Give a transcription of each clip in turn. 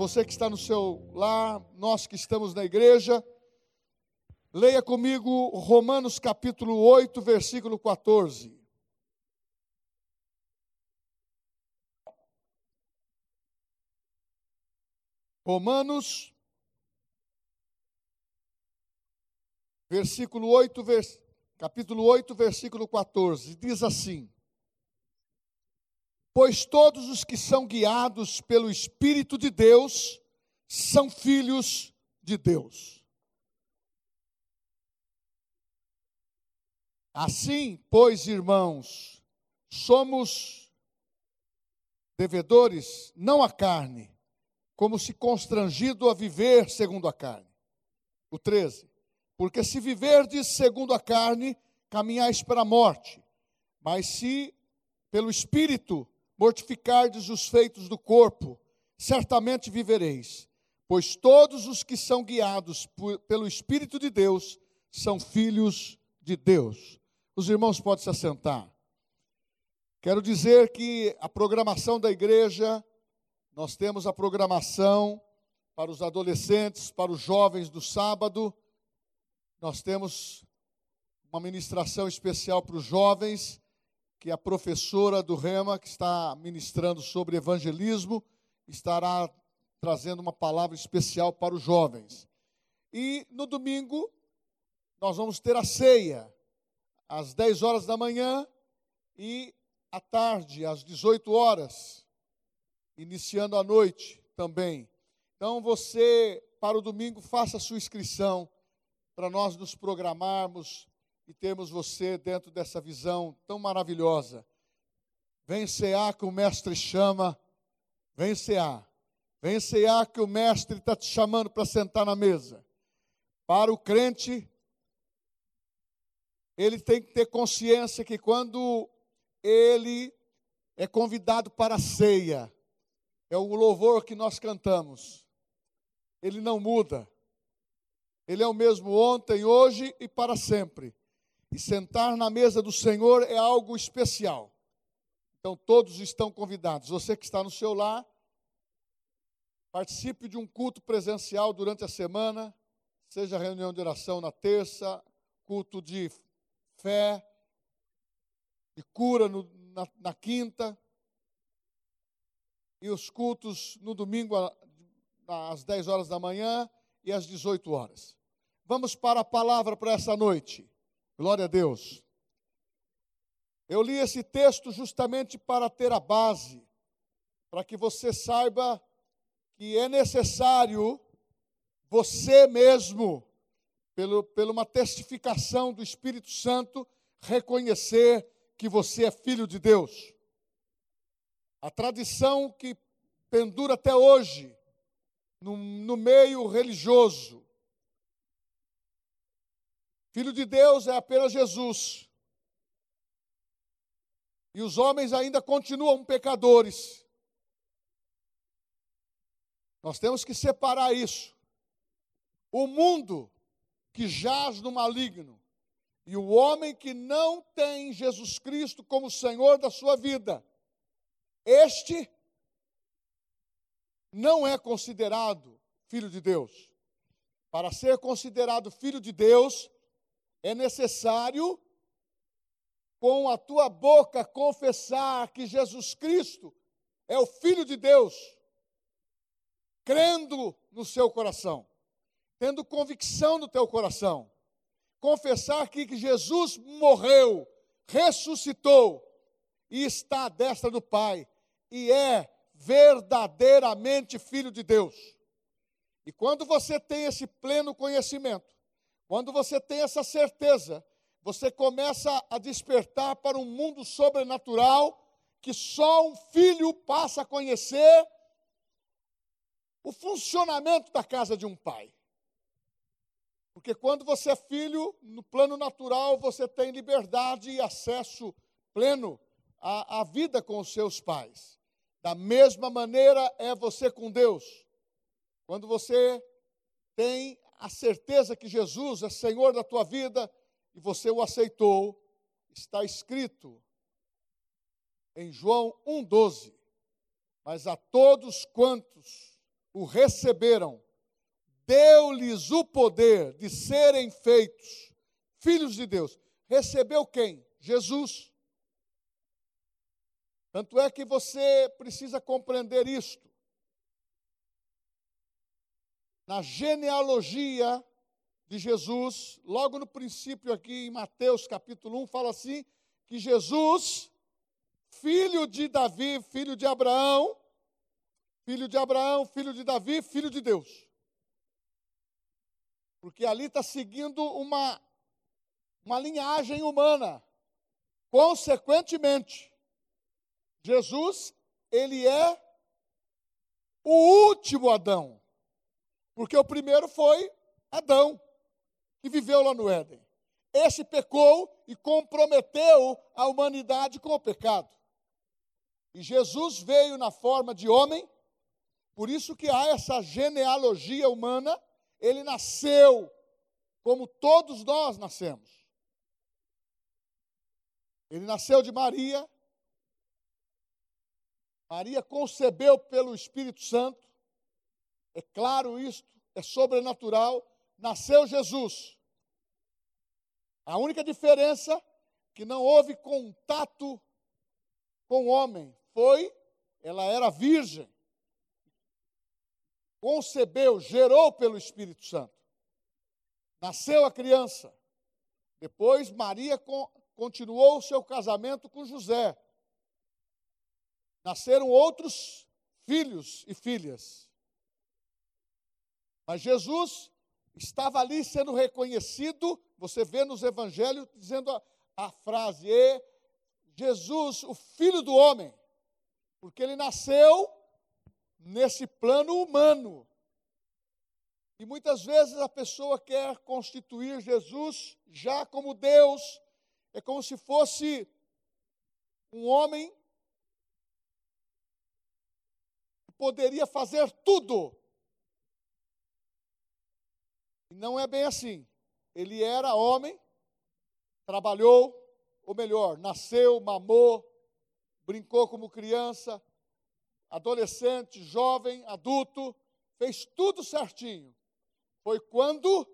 você que está no seu lar, nós que estamos na igreja, leia comigo Romanos capítulo 8, versículo 14. Romanos, versículo 8, vers, capítulo 8, versículo 14, diz assim: Pois todos os que são guiados pelo Espírito de Deus são filhos de Deus. Assim, pois, irmãos, somos devedores não à carne, como se constrangido a viver segundo a carne. O 13. Porque se viverdes segundo a carne, caminhais para a morte. Mas se pelo Espírito mortificardes os feitos do corpo, certamente vivereis. Pois todos os que são guiados por, pelo Espírito de Deus são filhos de Deus. Os irmãos podem se assentar. Quero dizer que a programação da igreja, nós temos a programação para os adolescentes, para os jovens do sábado. Nós temos uma ministração especial para os jovens que a professora do Rema, que está ministrando sobre evangelismo, estará trazendo uma palavra especial para os jovens. E no domingo, nós vamos ter a ceia, às 10 horas da manhã e à tarde, às 18 horas, iniciando a noite também. Então, você, para o domingo, faça a sua inscrição para nós nos programarmos e termos você dentro dessa visão tão maravilhosa. Vem cear que o mestre chama, vem cear. Vem cear que o mestre está te chamando para sentar na mesa. Para o crente, ele tem que ter consciência que quando ele é convidado para a ceia, é o louvor que nós cantamos. Ele não muda. Ele é o mesmo ontem, hoje e para sempre. E sentar na mesa do Senhor é algo especial. Então todos estão convidados. Você que está no seu lar, participe de um culto presencial durante a semana, seja reunião de oração na terça, culto de fé, de cura no, na, na quinta, e os cultos no domingo às 10 horas da manhã e às 18 horas. Vamos para a palavra para essa noite. Glória a Deus. Eu li esse texto justamente para ter a base, para que você saiba que é necessário você mesmo, pelo, pela uma testificação do Espírito Santo, reconhecer que você é filho de Deus. A tradição que pendura até hoje, no, no meio religioso, Filho de Deus é apenas Jesus. E os homens ainda continuam pecadores. Nós temos que separar isso. O mundo que jaz no maligno e o homem que não tem Jesus Cristo como Senhor da sua vida, este não é considerado filho de Deus. Para ser considerado filho de Deus, é necessário com a tua boca confessar que Jesus Cristo é o Filho de Deus, crendo no seu coração, tendo convicção no teu coração, confessar que, Jesus morreu, ressuscitou e está à destra do Pai e é verdadeiramente Filho de Deus. E quando você tem esse pleno conhecimento, quando você tem essa certeza, você começa a despertar para um mundo sobrenatural que só um filho passa a conhecer o funcionamento da casa de um pai. Porque quando você é filho, no plano natural, você tem liberdade e acesso pleno à, à vida com os seus pais. Da mesma maneira é você com Deus. Quando você tem a certeza que Jesus é Senhor da tua vida e você o aceitou, está escrito em João 1,12: Mas a todos quantos o receberam, deu-lhes o poder de serem feitos filhos de Deus. Recebeu quem? Jesus. Tanto é que você precisa compreender isto. Na genealogia de Jesus, logo no princípio aqui em Mateus capítulo 1, fala assim: que Jesus, filho de Davi, filho de Abraão, filho de Abraão, filho de Davi, filho de Deus. Porque ali está seguindo uma, uma linhagem humana. Consequentemente, Jesus, ele é o último Adão. Porque o primeiro foi Adão, que viveu lá no Éden. Esse pecou e comprometeu a humanidade com o pecado. E Jesus veio na forma de homem, por isso que há essa genealogia humana, ele nasceu como todos nós nascemos. Ele nasceu de Maria, Maria concebeu pelo Espírito Santo, é claro isto, é sobrenatural, nasceu Jesus. A única diferença é que não houve contato com o homem foi ela era virgem. Concebeu, gerou pelo Espírito Santo. Nasceu a criança. Depois Maria continuou o seu casamento com José. Nasceram outros filhos e filhas. Mas Jesus estava ali sendo reconhecido, você vê nos evangelhos dizendo a, a frase: Jesus, o filho do homem, porque ele nasceu nesse plano humano. E muitas vezes a pessoa quer constituir Jesus já como Deus, é como se fosse um homem que poderia fazer tudo não é bem assim. Ele era homem, trabalhou, ou melhor, nasceu, mamou, brincou como criança, adolescente, jovem, adulto, fez tudo certinho. Foi quando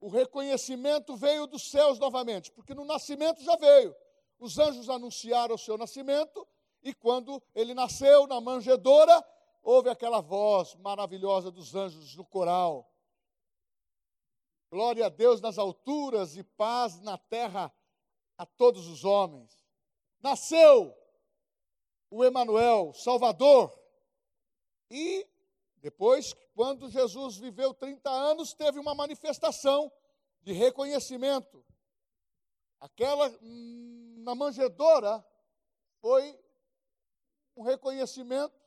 o reconhecimento veio dos céus novamente, porque no nascimento já veio. Os anjos anunciaram o seu nascimento, e quando ele nasceu na manjedoura, houve aquela voz maravilhosa dos anjos no coral. Glória a Deus nas alturas e paz na terra a todos os homens. Nasceu o Emanuel, Salvador. E depois, quando Jesus viveu 30 anos, teve uma manifestação de reconhecimento. Aquela hum, na manjedoura foi um reconhecimento.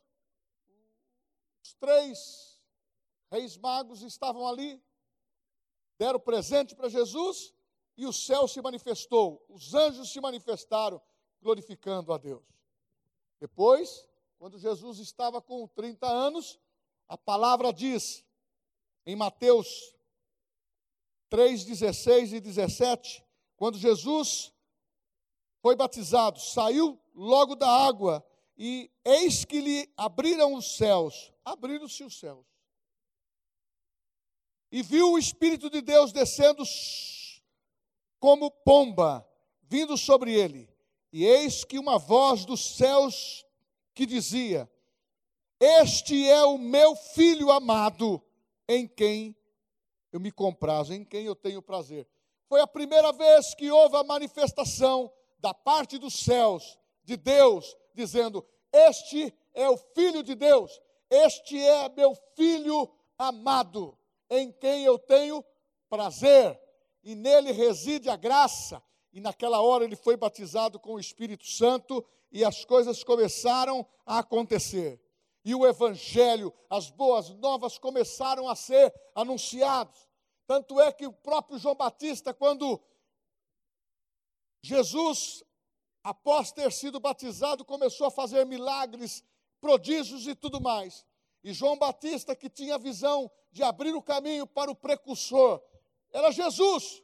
Os três reis magos estavam ali, deram presente para Jesus e o céu se manifestou, os anjos se manifestaram, glorificando a Deus. Depois, quando Jesus estava com 30 anos, a palavra diz, em Mateus 3, 16 e 17, quando Jesus foi batizado, saiu logo da água, e eis que lhe abriram os céus, abriram-se os céus e viu o Espírito de Deus descendo como pomba, vindo sobre ele. E eis que uma voz dos céus que dizia: Este é o meu filho amado, em quem eu me comprazo, em quem eu tenho prazer. Foi a primeira vez que houve a manifestação da parte dos céus, de Deus, dizendo: Este é o filho de Deus, este é meu filho amado em quem eu tenho prazer, e nele reside a graça. E naquela hora ele foi batizado com o Espírito Santo e as coisas começaram a acontecer. E o evangelho, as boas novas começaram a ser anunciados. Tanto é que o próprio João Batista, quando Jesus, após ter sido batizado, começou a fazer milagres, prodígios e tudo mais. E João Batista, que tinha visão de abrir o caminho para o precursor, era Jesus.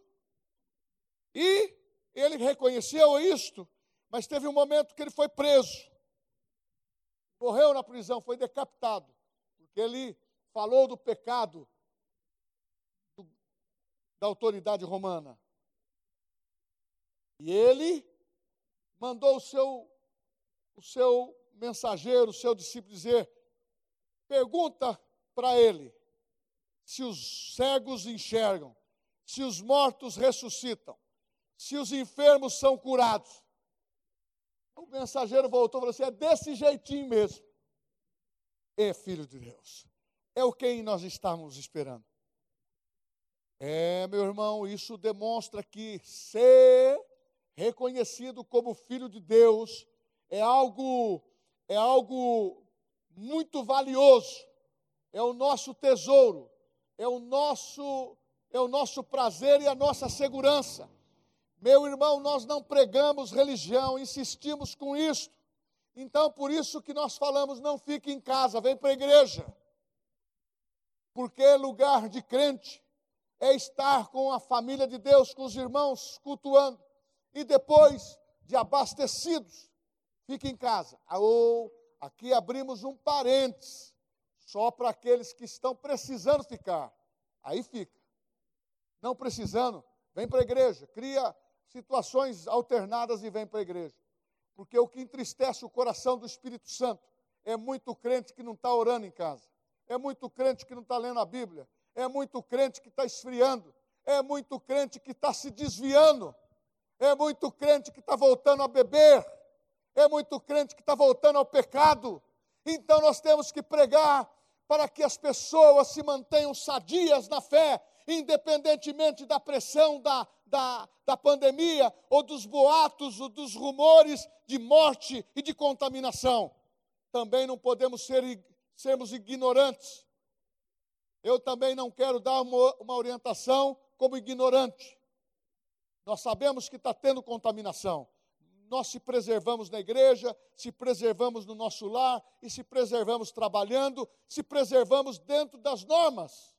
E ele reconheceu isto, mas teve um momento que ele foi preso. Morreu na prisão, foi decapitado. porque ele falou do pecado do, da autoridade romana. E ele mandou o seu, o seu mensageiro, o seu discípulo dizer: pergunta para ele se os cegos enxergam, se os mortos ressuscitam, se os enfermos são curados. O mensageiro voltou e falou assim: é desse jeitinho mesmo. É filho de Deus. É o que nós estamos esperando. É, meu irmão, isso demonstra que ser reconhecido como filho de Deus é algo é algo muito valioso. É o nosso tesouro, é o nosso é o nosso prazer e a nossa segurança. Meu irmão, nós não pregamos religião, insistimos com isto. Então, por isso que nós falamos, não fique em casa, vem para a igreja. Porque lugar de crente é estar com a família de Deus, com os irmãos, cultuando. E depois de abastecidos, fique em casa. Ou aqui abrimos um parênteses, só para aqueles que estão precisando ficar. Aí fica. Não precisando, vem para a igreja, cria situações alternadas e vem para a igreja. Porque o que entristece o coração do Espírito Santo é muito crente que não está orando em casa, é muito crente que não está lendo a Bíblia, é muito crente que está esfriando, é muito crente que está se desviando, é muito crente que está voltando a beber, é muito crente que está voltando ao pecado. Então nós temos que pregar para que as pessoas se mantenham sadias na fé, independentemente da pressão da, da, da pandemia, ou dos boatos, ou dos rumores de morte e de contaminação. Também não podemos ser, sermos ignorantes. Eu também não quero dar uma, uma orientação como ignorante. Nós sabemos que está tendo contaminação. Nós se preservamos na igreja, se preservamos no nosso lar e se preservamos trabalhando, se preservamos dentro das normas.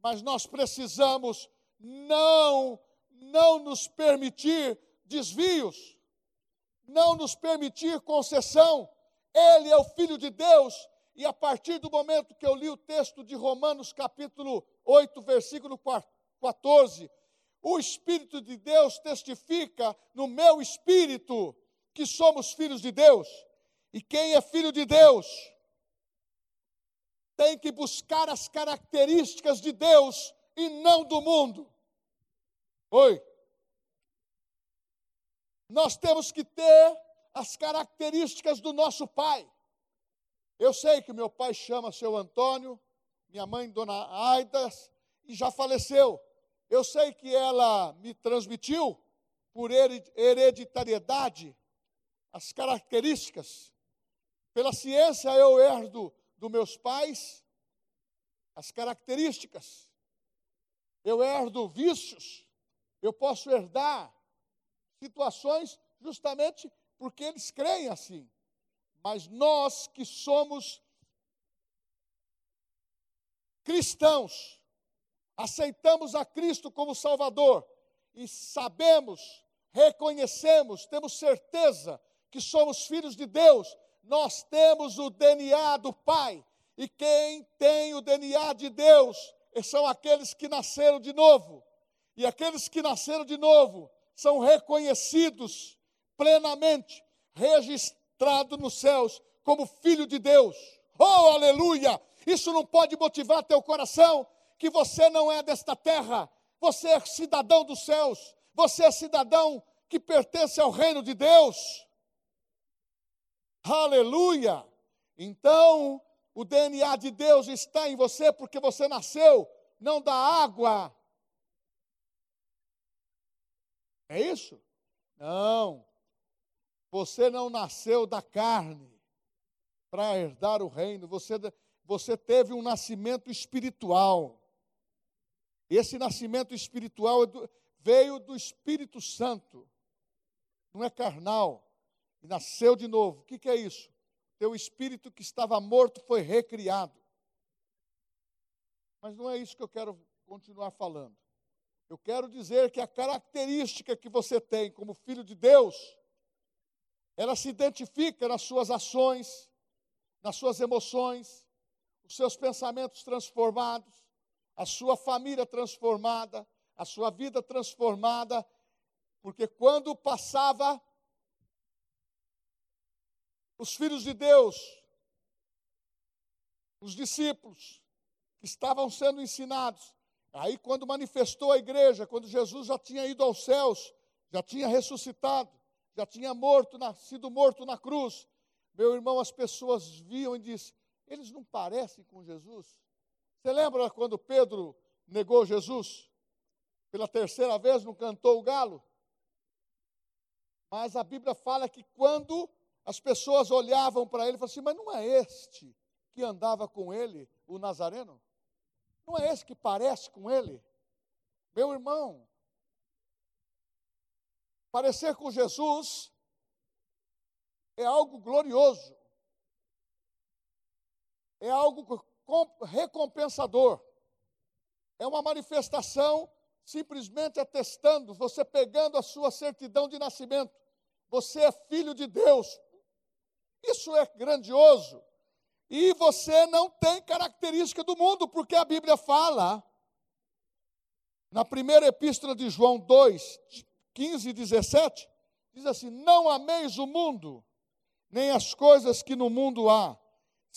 Mas nós precisamos não não nos permitir desvios, não nos permitir concessão. Ele é o Filho de Deus, e a partir do momento que eu li o texto de Romanos, capítulo 8, versículo 14, o Espírito de Deus testifica no meu espírito que somos filhos de Deus. E quem é filho de Deus tem que buscar as características de Deus e não do mundo. Oi. Nós temos que ter as características do nosso pai. Eu sei que meu pai chama seu Antônio, minha mãe, dona Aidas, e já faleceu. Eu sei que ela me transmitiu, por hereditariedade, as características. Pela ciência, eu herdo dos meus pais as características. Eu herdo vícios, eu posso herdar situações justamente porque eles creem assim. Mas nós que somos cristãos, aceitamos a Cristo como Salvador e sabemos, reconhecemos, temos certeza que somos filhos de Deus, nós temos o DNA do Pai. E quem tem o DNA de Deus são aqueles que nasceram de novo. E aqueles que nasceram de novo são reconhecidos plenamente, registrados nos céus como filho de Deus. Oh, aleluia! Isso não pode motivar teu coração que você não é desta terra, você é cidadão dos céus, você é cidadão que pertence ao reino de Deus. Aleluia! Então, o DNA de Deus está em você porque você nasceu não da água, É isso? Não. Você não nasceu da carne para herdar o reino, você, você teve um nascimento espiritual. Esse nascimento espiritual é veio do Espírito Santo, não é carnal, e nasceu de novo. O que, é isso? Teu espírito que estava morto foi recriado. Mas não é isso que eu quero continuar falando. Eu quero dizer que a característica que você tem como filho de Deus, ela se identifica nas suas ações, nas suas emoções, os seus pensamentos transformados, a sua família transformada, a sua vida transformada, porque quando passava os filhos de Deus, os discípulos que estavam sendo ensinados, aí quando manifestou a igreja, quando Jesus já tinha ido aos céus, já tinha ressuscitado, já tinha morto, sido morto na cruz, meu irmão, as pessoas viam e disse: eles não parecem com Jesus. Você lembra quando Pedro negou Jesus? Pela terceira vez não cantou o galo? Mas a Bíblia fala que quando as pessoas olhavam para ele falavam assim: Mas não é este que andava com ele, o Nazareno? Não é esse que parece com ele? Meu irmão, parecer com Jesus é algo glorioso, é algo recompensador, é uma manifestação simplesmente atestando, você pegando a sua certidão de nascimento, você é filho de Deus. Isso é grandioso. E você não tem característica do mundo, porque a Bíblia fala, na primeira epístola de João 2, 15 e 17, diz assim: Não ameis o mundo, nem as coisas que no mundo há.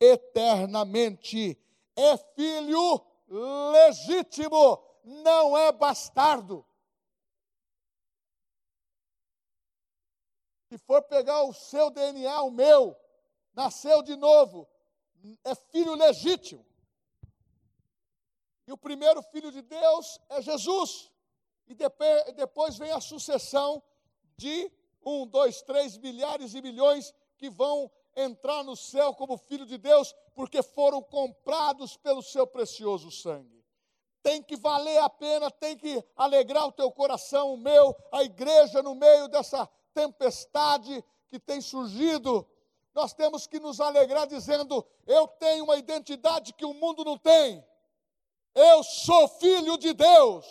eternamente. É filho legítimo não é bastardo. Se for pegar o seu DNA, o meu, nasceu de novo, é filho legítimo. E o primeiro filho de Deus é Jesus. E depois vem a sucessão de um, dois, três milhares e milhões que vão entrar no céu como filho de Deus, porque foram comprados pelo seu precioso sangue tem que valer a pena, tem que alegrar o teu coração, o meu, a igreja no meio dessa tempestade que tem surgido. Nós temos que nos alegrar dizendo: eu tenho uma identidade que o mundo não tem. Eu sou filho de Deus.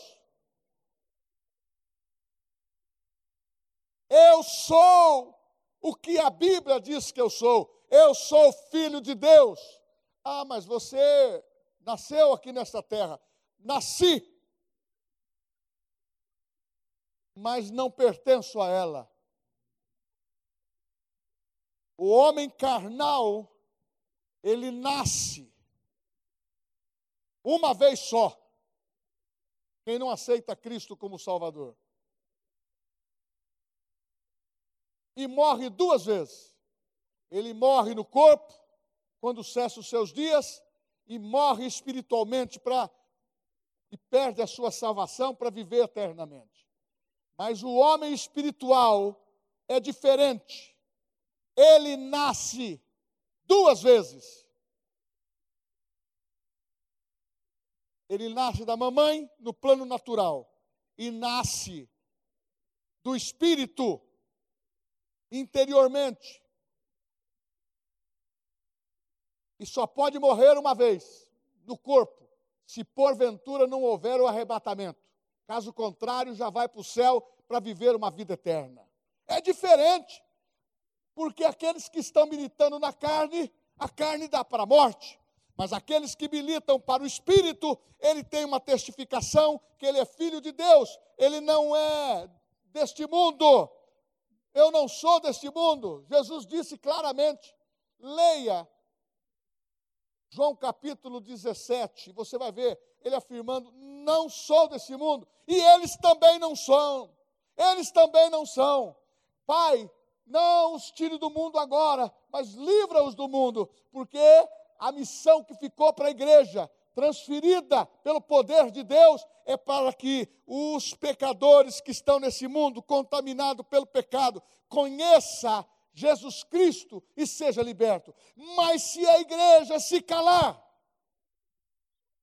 Eu sou o que a Bíblia diz que eu sou. Eu sou filho de Deus. Ah, mas você nasceu aqui nesta terra nasci, mas não pertenço a ela. O homem carnal, ele nasce uma vez só. Quem não aceita Cristo como Salvador. E morre duas vezes. Ele morre no corpo, quando cessa os seus dias, e morre espiritualmente para e perde a sua salvação para viver eternamente. Mas o homem espiritual é diferente. Ele nasce duas vezes. Ele nasce da mamãe no plano natural e nasce do espírito interiormente. E só pode morrer uma vez no corpo se porventura não houver o arrebatamento. Caso contrário, já vai para o céu para viver uma vida eterna. É diferente, porque aqueles que estão militando na carne, a carne dá para a morte. Mas aqueles que militam para o Espírito, ele tem uma testificação que ele é filho de Deus, ele não é deste mundo. Eu não sou deste mundo. Jesus disse claramente: leia João capítulo 17, você vai ver ele afirmando: Não sou desse mundo, e eles também não são, eles também não são. Pai, não os tire do mundo agora, mas livra-os do mundo, porque a missão que ficou para a igreja, transferida pelo poder de Deus, é para que os pecadores que estão nesse mundo, contaminados pelo pecado, conheça Jesus Cristo e seja liberto. Mas se a igreja se calar,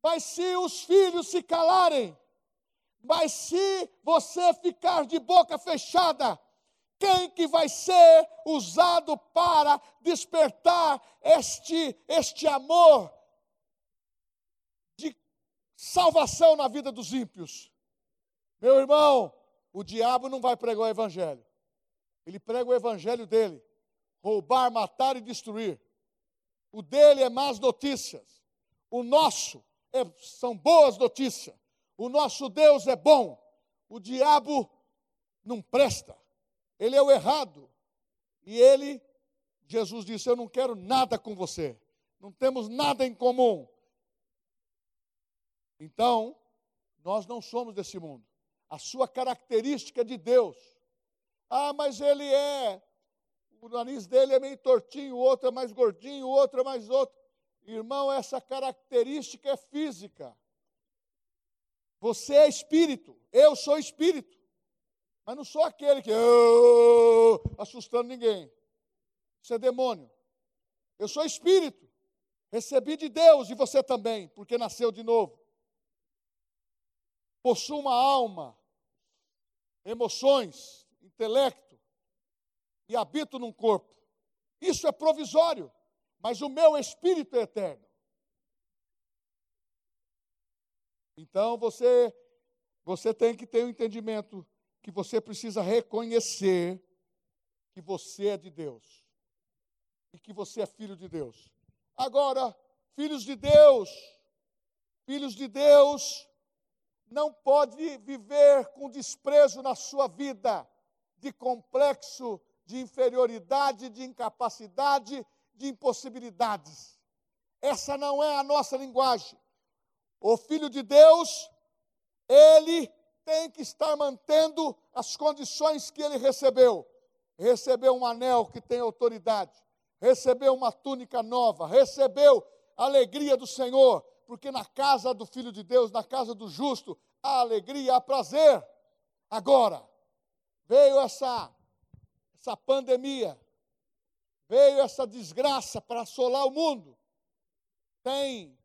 Mas se os filhos se calarem, mas se você ficar de boca fechada, quem que vai ser usado para despertar este, este amor salvação na vida dos ímpios? Meu irmão, o diabo não vai pregar o evangelho. Ele prega o evangelho dele: roubar, matar e destruir. O dele é más notícias. O nosso é, são boas notícias. O nosso Deus é bom. O diabo não presta. Ele é o errado. E ele, Jesus disse: Eu não quero nada com você. Não temos nada em comum. Então, nós não somos desse mundo. A sua característica de Deus. Ah, mas ele é. O nariz dele é meio tortinho, o outro é mais gordinho, o outro é mais outro. Irmão, essa característica é física. Você é espírito, eu sou espírito. Mas não sou aquele que oh, assustando ninguém. Isso é demônio. Eu sou espírito. Recebi de Deus e você também, porque nasceu de novo. Possuo uma alma, emoções, intelecto e habito num corpo. Isso é provisório, mas o meu espírito é eterno. Então você você tem que ter o um entendimento que você precisa reconhecer que você é de Deus e que você é filho de Deus. Agora, filhos de Deus, filhos de Deus, não pode viver com desprezo na sua vida, de complexo, de inferioridade, de incapacidade, de impossibilidades. Essa não é a nossa linguagem. O filho de Deus, ele tem que estar mantendo as condições que ele recebeu. Recebeu um anel que tem autoridade, recebeu uma túnica nova, recebeu a alegria do Senhor, porque na casa do Filho de Deus, na casa do justo, há alegria, há prazer. Agora, veio essa, essa pandemia, veio essa desgraça para assolar o mundo. Tem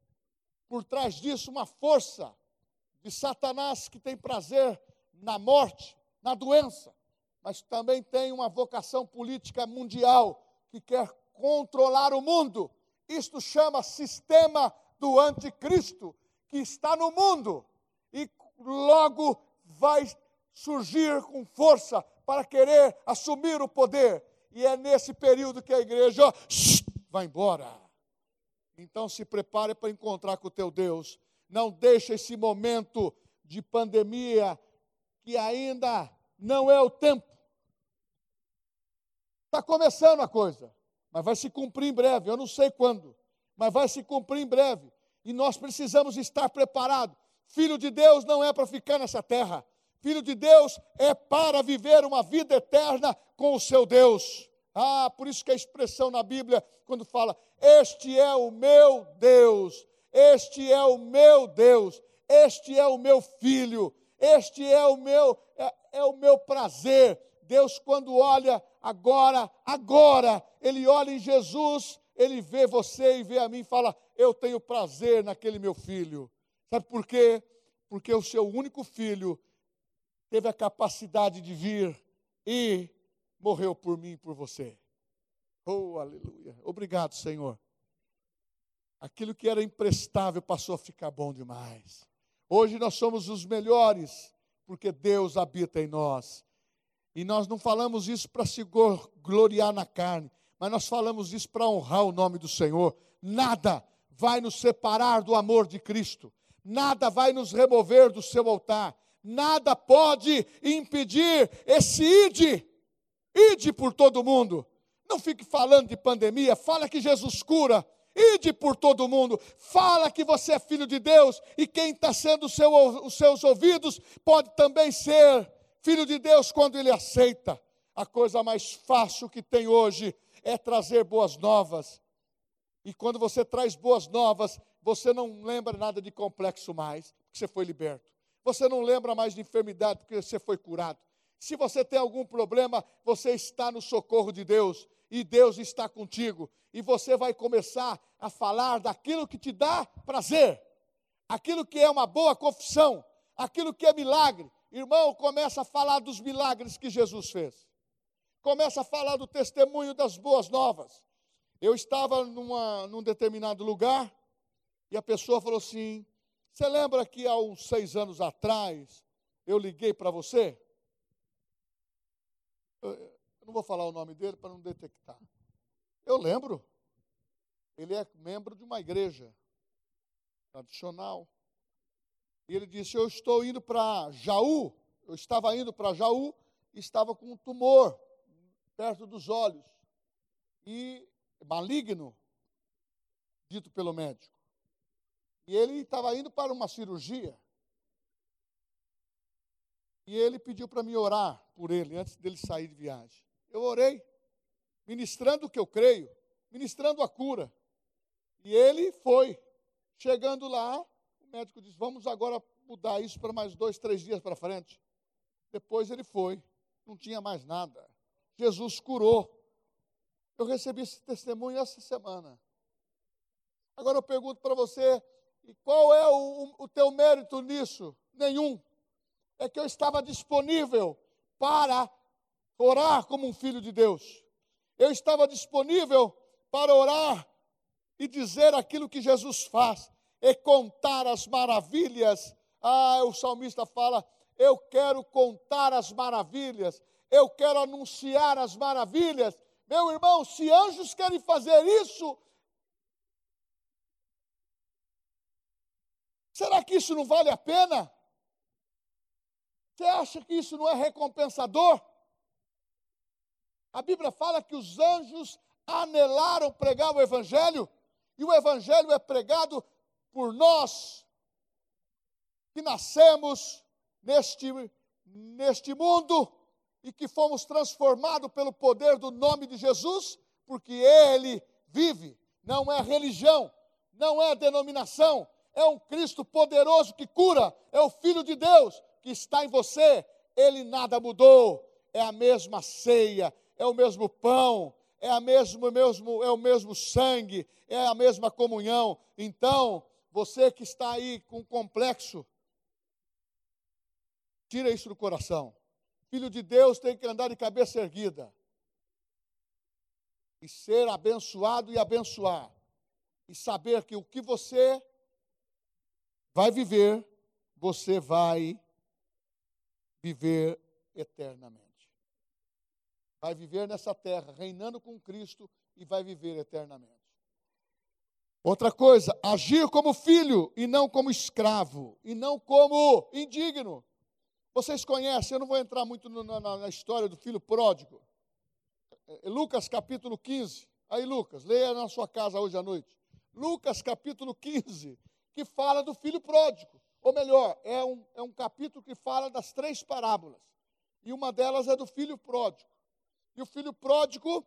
por trás disso uma força de Satanás que tem prazer na morte, na doença, mas também tem uma vocação política mundial que quer controlar o mundo. Isto chama sistema do anticristo, que está no mundo e logo vai surgir com força para querer assumir o poder. E é nesse período que a igreja vai embora. Então se prepare para encontrar com o teu Deus não deixe esse momento de pandemia, que ainda não é o tempo. Está começando a coisa, mas vai se cumprir em breve. Eu não sei quando, mas vai se cumprir em breve. E nós precisamos estar preparados. Filho de Deus não é para ficar nessa terra. Filho de Deus é para viver uma vida eterna com o seu Deus. Ah, por isso que a expressão na Bíblia, quando fala, Este é o meu Deus, este é o meu Deus, este é o meu filho, este é o meu é, é o meu prazer. Deus quando olha agora, agora, ele olha em Jesus, ele vê você e vê a mim e fala: "Eu tenho prazer naquele meu filho". Sabe por quê? Porque o seu único filho teve a capacidade de vir e morreu por mim e por você. Oh, aleluia. Obrigado, Senhor aquilo que era imprestável passou a ficar bom demais. Hoje nós somos os melhores, porque Deus habita em nós. E nós não falamos isso para se gloriar na carne, mas nós falamos isso para honrar o nome do Senhor. Nada vai nos separar do amor de Cristo, nada vai nos remover do seu altar, nada pode impedir esse ide, ide por todo mundo. Não fique falando de pandemia, fala que Jesus cura, Ide por todo mundo, fala que você é filho de Deus, e quem está sendo seu, os seus ouvidos pode também ser filho de Deus quando ele aceita. A coisa mais fácil que tem hoje é trazer boas novas. E quando você traz boas novas, você não lembra nada de complexo mais, porque você foi liberto. Você não lembra mais de enfermidade, porque você foi curado. Se você tem algum problema, você está no socorro de Deus e Deus está contigo. E você vai começar a falar daquilo que te dá prazer. aquilo que é uma boa confissão, aquilo que é milagre, irmão, começa a falar dos milagres que Jesus fez. Começa a falar do testemunho das boas novas. Eu estava numa, num determinado lugar e a pessoa falou assim: Você lembra que há uns seis anos atrás eu liguei para você? Eu, eu não vou falar o nome dele para não detectar. Eu lembro. Ele é membro de uma igreja tradicional. E ele disse: Eu estou indo para Jaú. Eu estava indo para Jaú e estava com um tumor perto dos olhos. E maligno, dito pelo médico. E ele estava indo para uma cirurgia. E ele pediu para me orar por ele antes dele sair de viagem. Eu orei, ministrando o que eu creio, ministrando a cura. E ele foi. Chegando lá, o médico disse: Vamos agora mudar isso para mais dois, três dias para frente. Depois ele foi, não tinha mais nada. Jesus curou. Eu recebi esse testemunho essa semana. Agora eu pergunto para você: qual é o, o teu mérito nisso? Nenhum. É que eu estava disponível para orar como um filho de Deus. Eu estava disponível para orar e dizer aquilo que Jesus faz, e contar as maravilhas. Ah, o salmista fala: Eu quero contar as maravilhas, eu quero anunciar as maravilhas. Meu irmão, se anjos querem fazer isso, será que isso não vale a pena? Você acha que isso não é recompensador? A Bíblia fala que os anjos anelaram pregar o Evangelho. E o Evangelho é pregado por nós, que nascemos neste, neste mundo e que fomos transformados pelo poder do nome de Jesus, porque Ele vive. Não é religião, não é denominação, é um Cristo poderoso que cura, é o Filho de Deus que está em você. Ele nada mudou, é a mesma ceia, é o mesmo pão, é, a mesmo, mesmo, é o mesmo sangue, é a mesma comunhão. Então, você que está aí com complexo, tira isso do coração. Filho de Deus tem que andar de cabeça erguida. E ser abençoado e abençoar. E saber que o que você vai viver, você vai viver eternamente vai viver nessa terra, reinando com Cristo e vai viver eternamente. Outra coisa, agir como filho e não como escravo, e não como indigno. Vocês conhecem, eu não vou entrar muito na, na, na história do filho pródigo. É, é Lucas capítulo 15. Aí, Lucas, leia na sua casa hoje à noite. Lucas capítulo 15, que fala do filho pródigo. Ou melhor, é um, é um capítulo que fala das três parábolas. E uma delas é do filho pródigo. E o filho pródigo,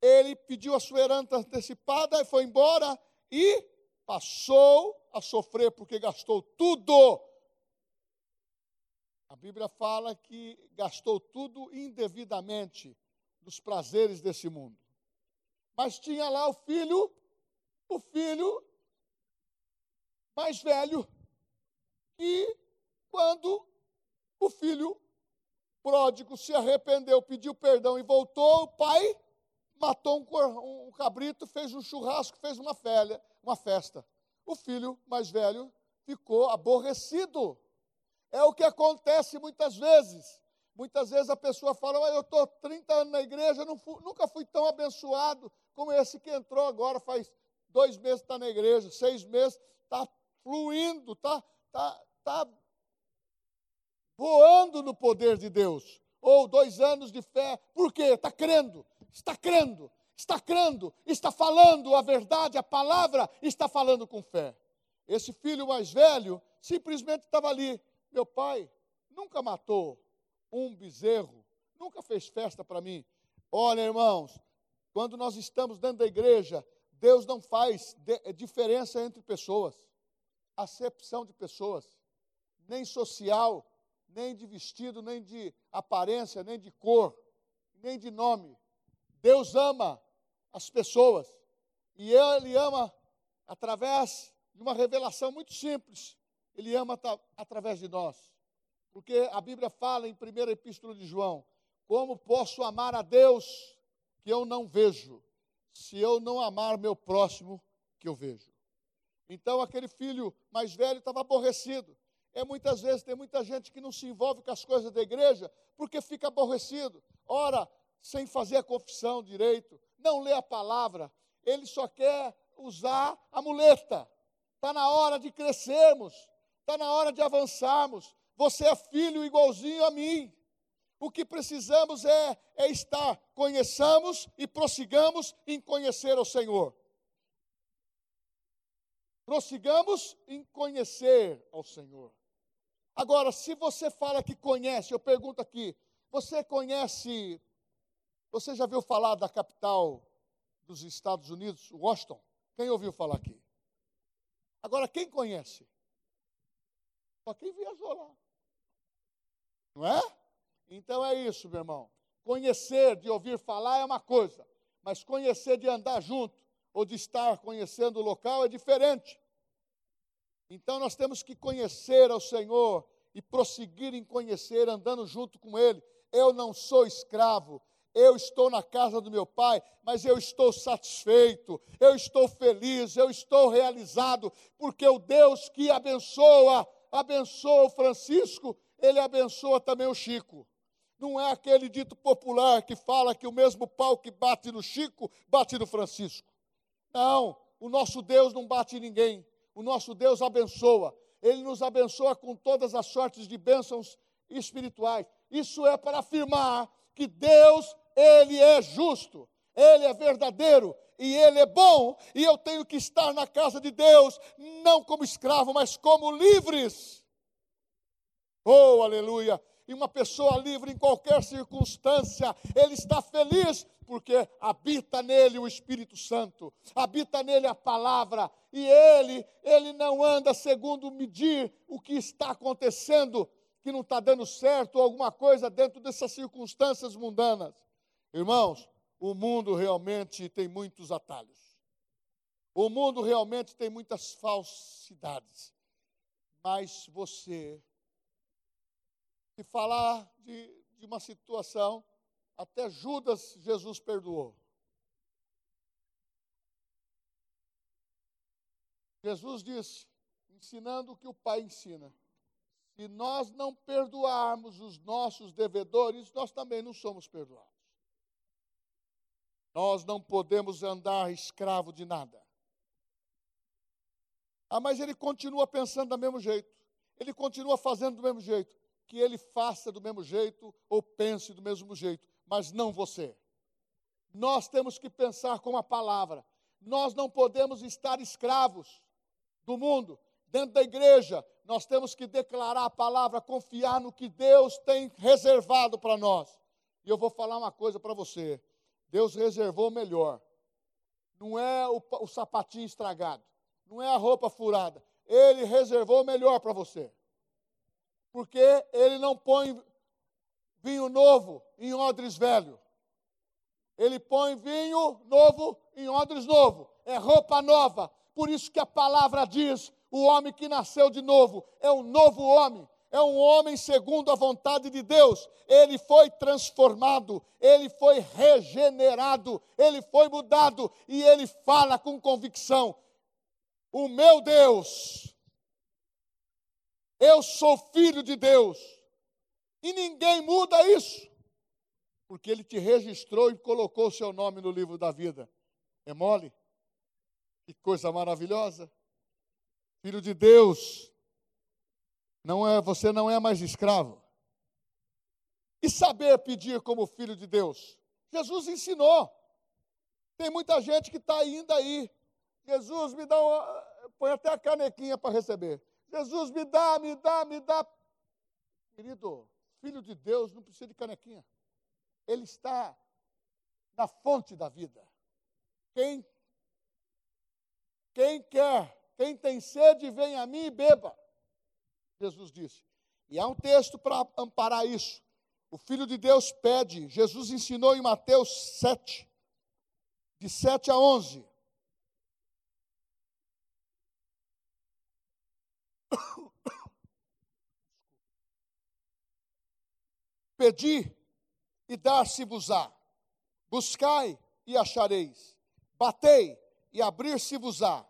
ele pediu a sua herança antecipada e foi embora e passou a sofrer porque gastou tudo. A Bíblia fala que gastou tudo indevidamente nos prazeres desse mundo. Mas tinha lá o filho, o filho mais velho, e quando o filho pródigo se arrependeu, pediu perdão e voltou, o pai matou um, um cabrito, fez um churrasco, fez uma, felha, uma festa. O filho mais velho ficou aborrecido. É o que acontece muitas vezes. Muitas vezes a pessoa fala, eu estou 30 anos na igreja, fui, nunca fui tão abençoado como esse que entrou agora, faz dois meses está na igreja, seis meses, está fluindo, está tá, tá voando no poder de Deus. Ou dois anos de fé, por quê? Está crendo, está crendo, está crendo, está falando a verdade, a palavra está falando com fé. Esse filho mais velho simplesmente estava ali. Meu pai nunca matou um bezerro, nunca fez festa para mim. Olha, irmãos, quando nós estamos dentro da igreja, Deus não faz diferença entre pessoas, acepção de pessoas, nem social, nem de vestido, nem de aparência, nem de cor, nem de nome. Deus ama as pessoas. E Ele ama através de uma revelação muito simples. Ele ama através de nós. Porque a Bíblia fala em 1 Epístola de João: Como posso amar a Deus que eu não vejo, se eu não amar meu próximo que eu vejo? Então aquele filho mais velho estava aborrecido. É muitas vezes tem muita gente que não se envolve com as coisas da igreja porque fica aborrecido. Ora, sem fazer a confissão direito, não lê a palavra, ele só quer usar a muleta. Está na hora de crescermos, está na hora de avançarmos. Você é filho igualzinho a mim. O que precisamos é, é estar, conheçamos e prossigamos em conhecer o Senhor. Prossigamos em conhecer ao Senhor. Agora, se você fala que conhece, eu pergunto aqui: você conhece, você já viu falar da capital dos Estados Unidos, Washington? Quem ouviu falar aqui? Agora, quem conhece? Só quem viajou lá. Não é? Então é isso, meu irmão. Conhecer de ouvir falar é uma coisa, mas conhecer de andar junto ou de estar conhecendo o local é diferente. Então nós temos que conhecer ao Senhor e prosseguir em conhecer, andando junto com Ele. Eu não sou escravo, eu estou na casa do meu pai, mas eu estou satisfeito, eu estou feliz, eu estou realizado, porque o Deus que abençoa, abençoa o Francisco, ele abençoa também o Chico. Não é aquele dito popular que fala que o mesmo pau que bate no Chico, bate no Francisco. Não, o nosso Deus não bate em ninguém. O nosso Deus abençoa. Ele nos abençoa com todas as sortes de bênçãos espirituais. Isso é para afirmar que Deus, Ele é justo, Ele é verdadeiro e Ele é bom, e eu tenho que estar na casa de Deus, não como escravo, mas como livres. Oh, aleluia! E uma pessoa livre em qualquer circunstância, ele está feliz porque habita nele o Espírito Santo, habita nele a palavra, e ele, ele não anda segundo medir o que está acontecendo, que não está dando certo, alguma coisa dentro dessas circunstâncias mundanas. Irmãos, o mundo realmente tem muitos atalhos. O mundo realmente tem muitas falsidades. Mas você, se falar de, de uma situação até Judas Jesus perdoou. Jesus disse, ensinando o que o Pai ensina: se nós não perdoarmos os nossos devedores, nós também não somos perdoados. Nós não podemos andar escravo de nada. Ah, mas ele continua pensando do mesmo jeito. Ele continua fazendo do mesmo jeito. Que ele faça do mesmo jeito ou pense do mesmo jeito mas não você. Nós temos que pensar com a palavra. Nós não podemos estar escravos do mundo. Dentro da igreja, nós temos que declarar a palavra, confiar no que Deus tem reservado para nós. E eu vou falar uma coisa para você: Deus reservou melhor. Não é o, o sapatinho estragado, não é a roupa furada. Ele reservou melhor para você. Porque Ele não põe vinho novo em odres velho. Ele põe vinho novo em odres novo. É roupa nova. Por isso que a palavra diz: o homem que nasceu de novo é um novo homem. É um homem segundo a vontade de Deus. Ele foi transformado, ele foi regenerado, ele foi mudado e ele fala com convicção: O meu Deus, eu sou filho de Deus e ninguém muda isso, porque ele te registrou e colocou o seu nome no livro da vida. É mole? Que coisa maravilhosa. Filho de Deus, não é, você não é mais escravo. E saber pedir como filho de Deus. Jesus ensinou. Tem muita gente que está indo aí. Jesus me dá uma, põe até a canequinha para receber. Jesus me dá, me dá, me dá. Querido, Filho de Deus não precisa de canequinha. Ele está na fonte da vida. Quem, quem quer, quem tem sede, vem a mim e beba. Jesus disse. E há um texto para amparar isso. O Filho de Deus pede, Jesus ensinou em Mateus 7, de 7 a 11. Pedi e dar-se-vos-á, buscai e achareis, batei e abrir-se-vos-á,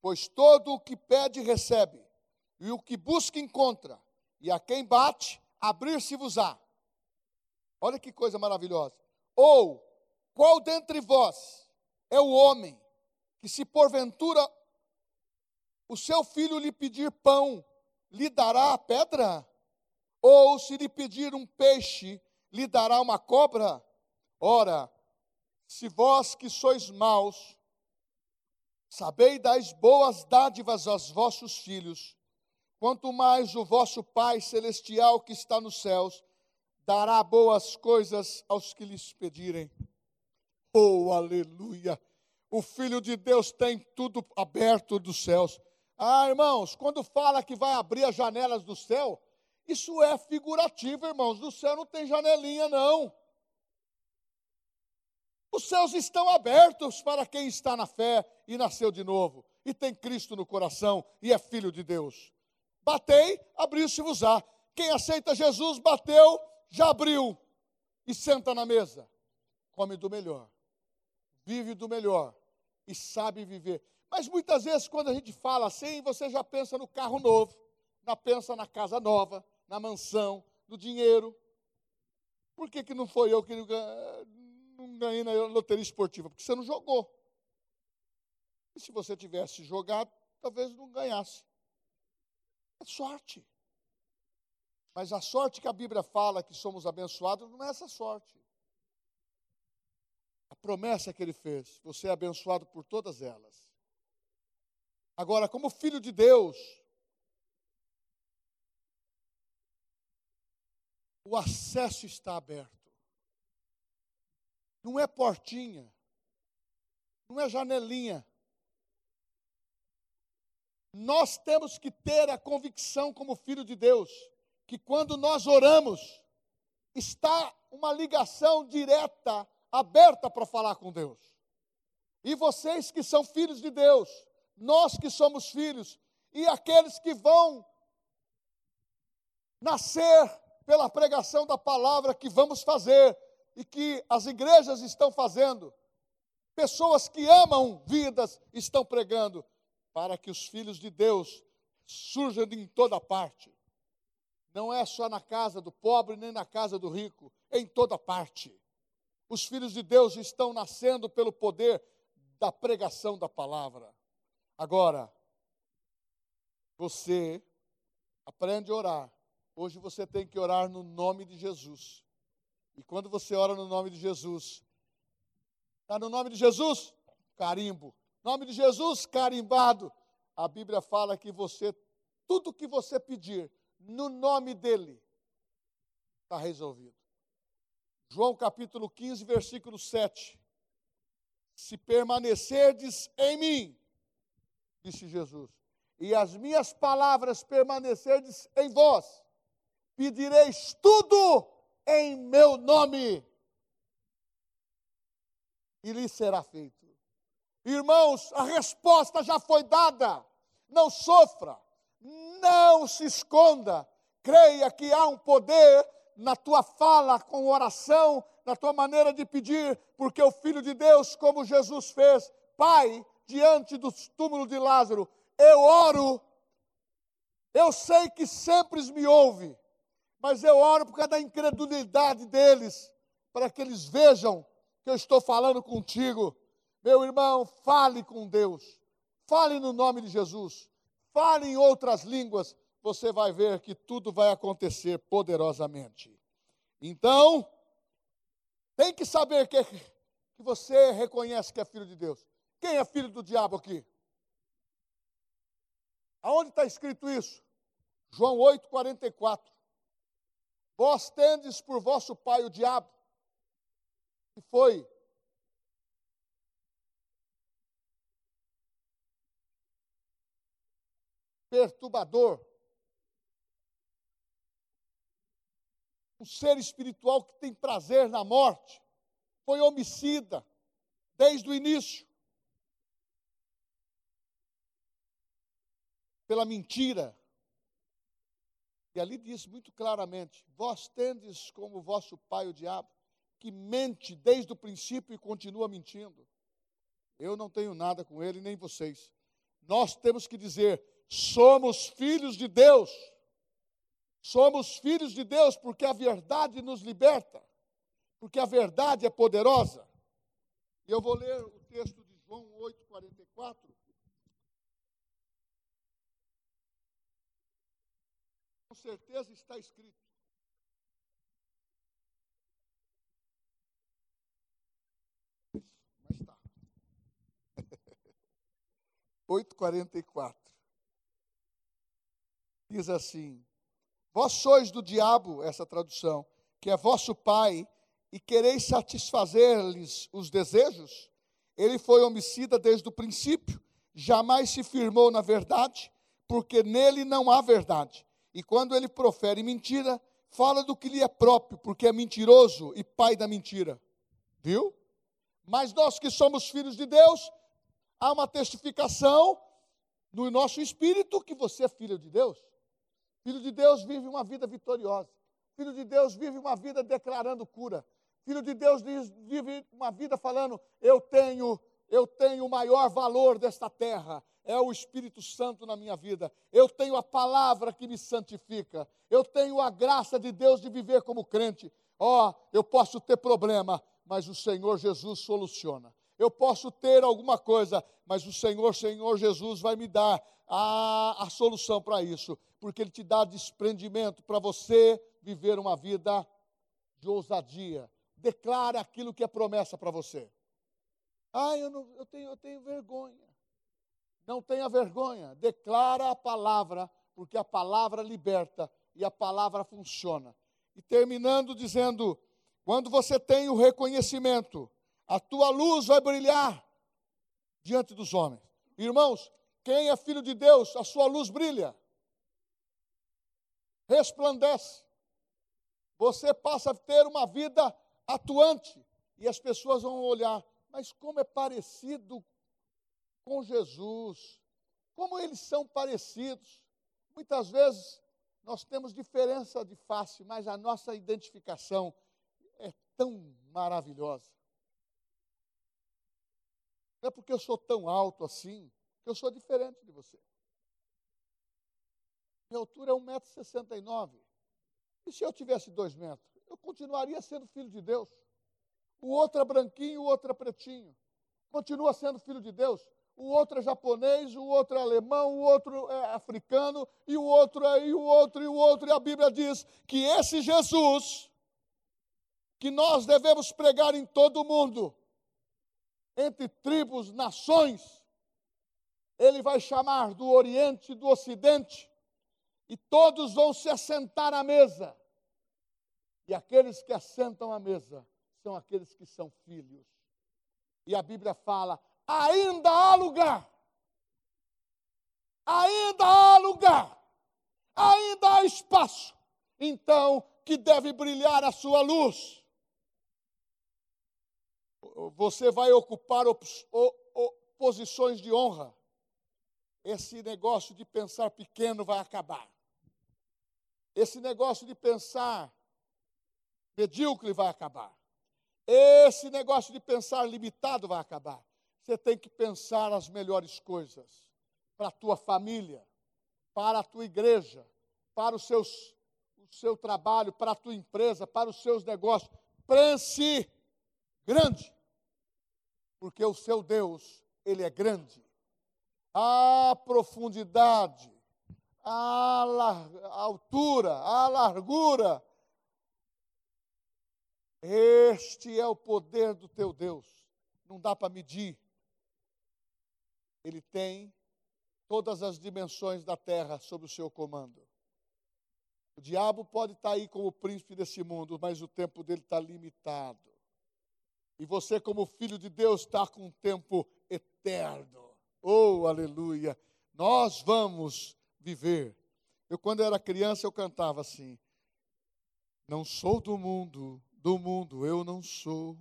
pois todo o que pede recebe, e o que busca encontra, e a quem bate, abrir-se-vos-á. Olha que coisa maravilhosa. Ou, qual dentre vós é o homem que, se porventura o seu filho lhe pedir pão, lhe dará a pedra? Ou se lhe pedir um peixe, lhe dará uma cobra? Ora, se vós que sois maus, sabei dais boas dádivas aos vossos filhos, quanto mais o vosso Pai celestial que está nos céus dará boas coisas aos que lhes pedirem. Oh, aleluia! O Filho de Deus tem tudo aberto dos céus. Ah, irmãos, quando fala que vai abrir as janelas do céu, isso é figurativo, irmãos. Do céu não tem janelinha, não. Os céus estão abertos para quem está na fé e nasceu de novo, e tem Cristo no coração e é filho de Deus. Batei, abriu-se-vos-á. Quem aceita Jesus, bateu, já abriu e senta na mesa. Come do melhor, vive do melhor e sabe viver. Mas muitas vezes, quando a gente fala assim, você já pensa no carro novo, já pensa na casa nova, na mansão, no dinheiro. Por que, que não foi eu que não ganhei na loteria esportiva? Porque você não jogou. E se você tivesse jogado, talvez não ganhasse. É sorte. Mas a sorte que a Bíblia fala que somos abençoados não é essa sorte. A promessa que ele fez, você é abençoado por todas elas. Agora, como filho de Deus, o acesso está aberto. Não é portinha, não é janelinha. Nós temos que ter a convicção, como filho de Deus, que quando nós oramos, está uma ligação direta, aberta para falar com Deus. E vocês que são filhos de Deus, nós que somos filhos, e aqueles que vão nascer pela pregação da palavra que vamos fazer e que as igrejas estão fazendo, pessoas que amam vidas estão pregando, para que os filhos de Deus surjam em toda parte. Não é só na casa do pobre nem na casa do rico, é em toda parte. Os filhos de Deus estão nascendo pelo poder da pregação da palavra. Agora, você aprende a orar. Hoje você tem que orar no nome de Jesus. E quando você ora no nome de Jesus, está no nome de Jesus? Carimbo. Nome de Jesus, carimbado. A Bíblia fala que você, tudo que você pedir, no nome dele, está resolvido. João capítulo 15, versículo 7. Se permanecerdes em mim, disse Jesus, e as minhas palavras permanecerdes em vós, pedireis tudo em meu nome, e lhe será feito. Irmãos, a resposta já foi dada. Não sofra, não se esconda. Creia que há um poder na tua fala com oração, na tua maneira de pedir, porque o Filho de Deus, como Jesus fez, Pai, diante do túmulo de Lázaro, eu oro, eu sei que sempre me ouve, mas eu oro por causa da incredulidade deles, para que eles vejam que eu estou falando contigo. Meu irmão, fale com Deus, fale no nome de Jesus, fale em outras línguas, você vai ver que tudo vai acontecer poderosamente. Então, tem que saber que, que você reconhece que é filho de Deus. Quem é filho do diabo aqui? Aonde está escrito isso? João 8, 44. Vós tendes por vosso pai o diabo, que foi perturbador, um ser espiritual que tem prazer na morte, foi homicida desde o início. Pela mentira, E ali diz muito claramente: Vós tendes como vosso pai o diabo, que mente desde o princípio e continua mentindo. Eu não tenho nada com ele, nem vocês. Nós temos que dizer: somos filhos de Deus. Somos filhos de Deus porque a verdade nos liberta, porque a verdade é poderosa. E eu vou ler o texto de João 8,44. Com certeza está escrito. Mas está. 8,44. Diz assim: Vós sois do diabo, essa tradução, que é vosso pai, e quereis satisfazer-lhes os desejos? Ele foi homicida desde o princípio, jamais se firmou na verdade, porque nele não há verdade. E quando ele profere mentira, fala do que lhe é próprio, porque é mentiroso e pai da mentira. Viu? Mas nós que somos filhos de Deus, há uma testificação no nosso espírito que você é filho de Deus. Filho de Deus vive uma vida vitoriosa. Filho de Deus vive uma vida declarando cura. Filho de Deus vive uma vida falando: eu tenho, eu tenho o maior valor desta terra. É o Espírito Santo na minha vida. Eu tenho a palavra que me santifica. Eu tenho a graça de Deus de viver como crente. Ó, oh, eu posso ter problema, mas o Senhor Jesus soluciona. Eu posso ter alguma coisa, mas o Senhor, Senhor Jesus, vai me dar a, a solução para isso, porque Ele te dá desprendimento para você viver uma vida de ousadia. Declara aquilo que é promessa para você. Ah, eu, não, eu, tenho, eu tenho vergonha. Não tenha vergonha. Declara a palavra, porque a palavra liberta e a palavra funciona. E terminando dizendo: quando você tem o reconhecimento, a tua luz vai brilhar diante dos homens. Irmãos, quem é filho de Deus, a sua luz brilha, resplandece. Você passa a ter uma vida atuante e as pessoas vão olhar, mas como é parecido com Jesus, como eles são parecidos. Muitas vezes nós temos diferença de face, mas a nossa identificação é tão maravilhosa. Não é porque eu sou tão alto assim, eu sou diferente de você. Minha altura é 1,69m. E se eu tivesse 2 metros? Eu continuaria sendo filho de Deus. O outro é branquinho, o outro é pretinho. Continua sendo filho de Deus. O outro é japonês, o outro é alemão, o outro é africano, e o outro é, e o outro, e o outro. E a Bíblia diz que esse Jesus, que nós devemos pregar em todo o mundo, entre tribos, nações, ele vai chamar do Oriente e do Ocidente, e todos vão se assentar à mesa. E aqueles que assentam à mesa são aqueles que são filhos. E a Bíblia fala: ainda há lugar, ainda há lugar, ainda há espaço. Então, que deve brilhar a sua luz. Você vai ocupar posições de honra esse negócio de pensar pequeno vai acabar. Esse negócio de pensar medíocre vai acabar. Esse negócio de pensar limitado vai acabar. Você tem que pensar as melhores coisas para a tua família, para a tua igreja, para os seus, o seu trabalho, para a tua empresa, para os seus negócios. Pense grande, porque o seu Deus, ele é grande a profundidade, a, altura, a largura. Este é o poder do teu Deus. Não dá para medir. Ele tem todas as dimensões da terra sob o seu comando. O diabo pode estar aí como príncipe desse mundo, mas o tempo dele está limitado. E você, como filho de Deus, está com um tempo eterno. Oh, aleluia! Nós vamos viver. Eu, quando era criança, eu cantava assim: Não sou do mundo, do mundo eu não sou.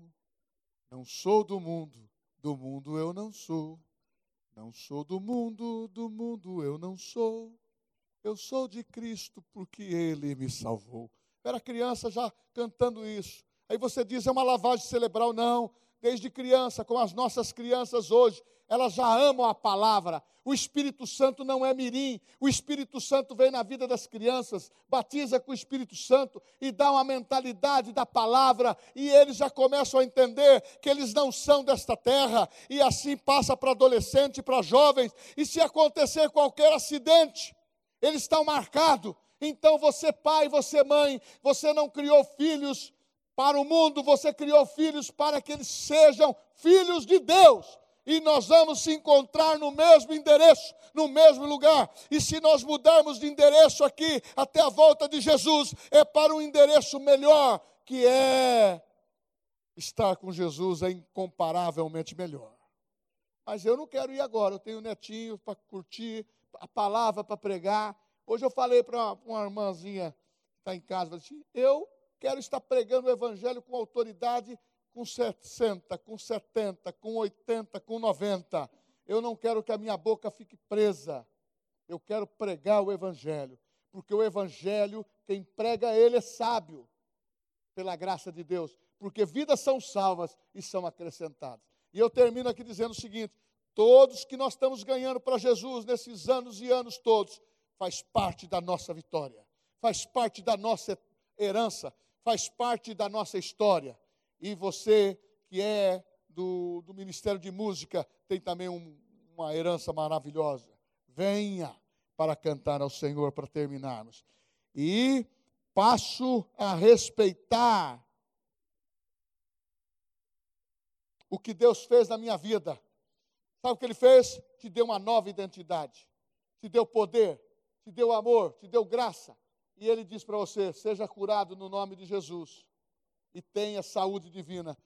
Não sou do mundo, do mundo eu não sou. Não sou do mundo, do mundo eu não sou. Eu sou de Cristo porque Ele me salvou. Eu era criança já cantando isso. Aí você diz, é uma lavagem cerebral. Não, desde criança, com as nossas crianças hoje, elas já amam a palavra. O Espírito Santo não é mirim. O Espírito Santo vem na vida das crianças, batiza com o Espírito Santo e dá uma mentalidade da palavra, e eles já começam a entender que eles não são desta terra, e assim passa para adolescente, para jovens, e se acontecer qualquer acidente, eles estão marcados. Então você, pai, você, mãe, você não criou filhos para o mundo, você criou filhos para que eles sejam filhos de Deus e nós vamos se encontrar no mesmo endereço, no mesmo lugar. E se nós mudarmos de endereço aqui até a volta de Jesus, é para um endereço melhor, que é estar com Jesus é incomparavelmente melhor. Mas eu não quero ir agora, eu tenho netinho para curtir, a palavra para pregar. Hoje eu falei para uma irmãzinha que está em casa, assim, eu quero estar pregando o evangelho com autoridade com 60, com 70, com 80, com 90. Eu não quero que a minha boca fique presa. Eu quero pregar o Evangelho. Porque o Evangelho, quem prega ele é sábio, pela graça de Deus. Porque vidas são salvas e são acrescentadas. E eu termino aqui dizendo o seguinte: todos que nós estamos ganhando para Jesus nesses anos e anos todos, faz parte da nossa vitória, faz parte da nossa herança, faz parte da nossa história. E você que é do, do Ministério de Música tem também um, uma herança maravilhosa. Venha para cantar ao Senhor para terminarmos. E passo a respeitar o que Deus fez na minha vida. Sabe o que Ele fez? Te deu uma nova identidade, te deu poder, te deu amor, te deu graça. E Ele diz para você: seja curado no nome de Jesus e tenha saúde divina.